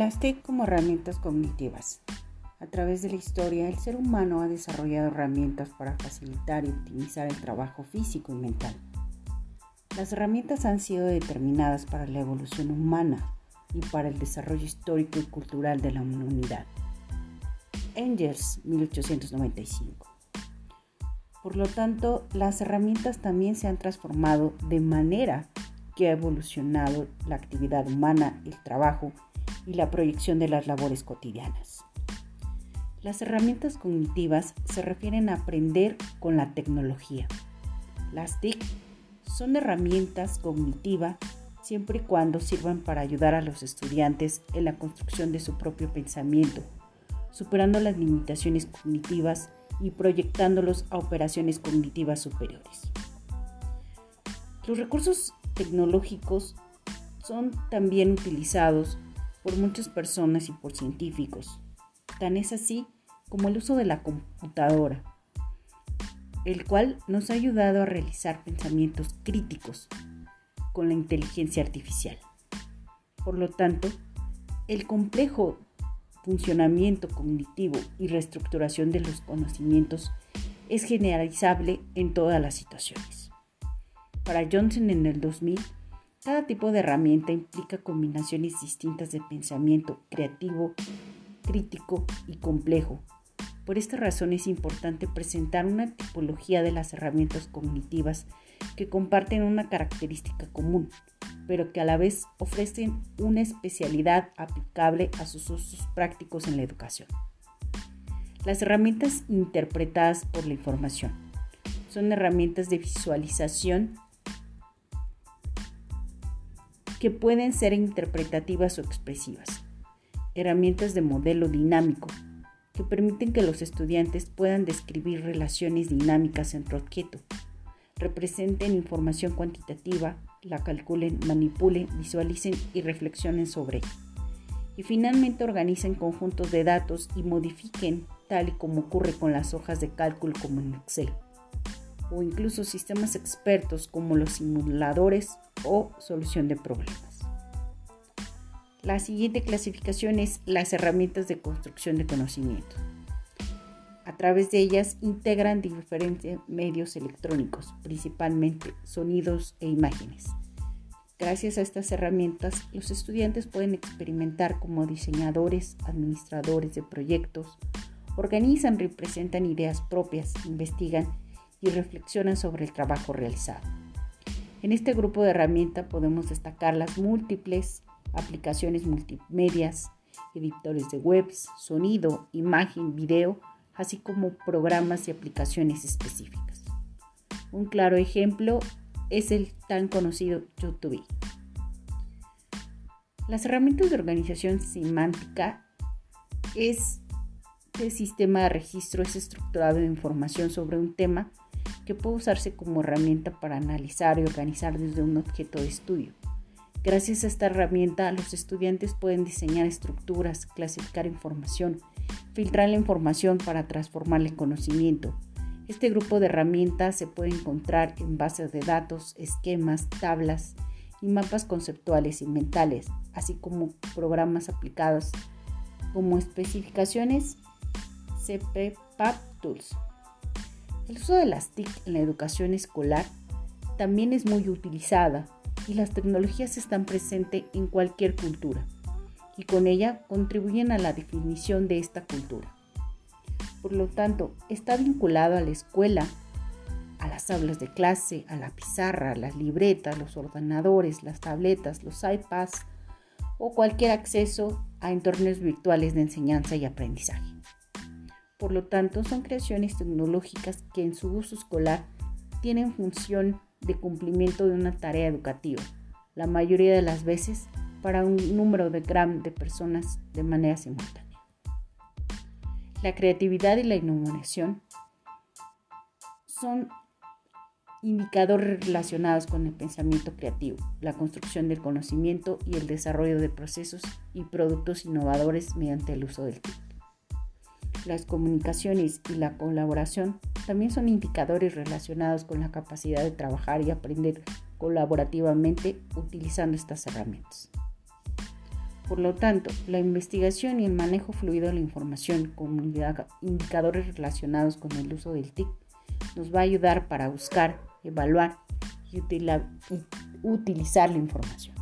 Las TIC como herramientas cognitivas. A través de la historia, el ser humano ha desarrollado herramientas para facilitar y optimizar el trabajo físico y mental. Las herramientas han sido determinadas para la evolución humana y para el desarrollo histórico y cultural de la humanidad. Engels, 1895. Por lo tanto, las herramientas también se han transformado de manera que ha evolucionado la actividad humana, el trabajo y la proyección de las labores cotidianas. Las herramientas cognitivas se refieren a aprender con la tecnología. Las TIC son herramientas cognitivas siempre y cuando sirvan para ayudar a los estudiantes en la construcción de su propio pensamiento, superando las limitaciones cognitivas y proyectándolos a operaciones cognitivas superiores. Los recursos tecnológicos son también utilizados por muchas personas y por científicos. Tan es así como el uso de la computadora, el cual nos ha ayudado a realizar pensamientos críticos con la inteligencia artificial. Por lo tanto, el complejo funcionamiento cognitivo y reestructuración de los conocimientos es generalizable en todas las situaciones. Para Johnson en el 2000, cada tipo de herramienta implica combinaciones distintas de pensamiento creativo, crítico y complejo. Por esta razón es importante presentar una tipología de las herramientas cognitivas que comparten una característica común, pero que a la vez ofrecen una especialidad aplicable a sus usos prácticos en la educación. Las herramientas interpretadas por la información son herramientas de visualización que pueden ser interpretativas o expresivas. Herramientas de modelo dinámico que permiten que los estudiantes puedan describir relaciones dinámicas entre objetos, representen información cuantitativa, la calculen, manipulen, visualicen y reflexionen sobre ella. Y finalmente organicen conjuntos de datos y modifiquen tal y como ocurre con las hojas de cálculo como en Excel o incluso sistemas expertos como los simuladores o solución de problemas. La siguiente clasificación es las herramientas de construcción de conocimiento. A través de ellas integran diferentes medios electrónicos, principalmente sonidos e imágenes. Gracias a estas herramientas, los estudiantes pueden experimentar como diseñadores, administradores de proyectos, organizan, representan ideas propias, investigan y reflexionan sobre el trabajo realizado. En este grupo de herramientas podemos destacar las múltiples aplicaciones multimedias, editores de webs, sonido, imagen, video, así como programas y aplicaciones específicas. Un claro ejemplo es el tan conocido YouTube. Las herramientas de organización semántica es el sistema de registro es estructurado de información sobre un tema que puede usarse como herramienta para analizar y organizar desde un objeto de estudio. Gracias a esta herramienta, los estudiantes pueden diseñar estructuras, clasificar información, filtrar la información para transformarla en conocimiento. Este grupo de herramientas se puede encontrar en bases de datos, esquemas, tablas y mapas conceptuales y mentales, así como programas aplicados como especificaciones CPPAP Tools. El uso de las TIC en la educación escolar también es muy utilizada y las tecnologías están presentes en cualquier cultura y con ella contribuyen a la definición de esta cultura. Por lo tanto, está vinculado a la escuela, a las aulas de clase, a la pizarra, las libretas, los ordenadores, las tabletas, los iPads o cualquier acceso a entornos virtuales de enseñanza y aprendizaje. Por lo tanto, son creaciones tecnológicas que en su uso escolar tienen función de cumplimiento de una tarea educativa, la mayoría de las veces para un número de gran de personas de manera simultánea. La creatividad y la innovación son indicadores relacionados con el pensamiento creativo, la construcción del conocimiento y el desarrollo de procesos y productos innovadores mediante el uso del tiempo. Las comunicaciones y la colaboración también son indicadores relacionados con la capacidad de trabajar y aprender colaborativamente utilizando estas herramientas. Por lo tanto, la investigación y el manejo fluido de la información con indicadores relacionados con el uso del TIC nos va a ayudar para buscar, evaluar y utilizar la información.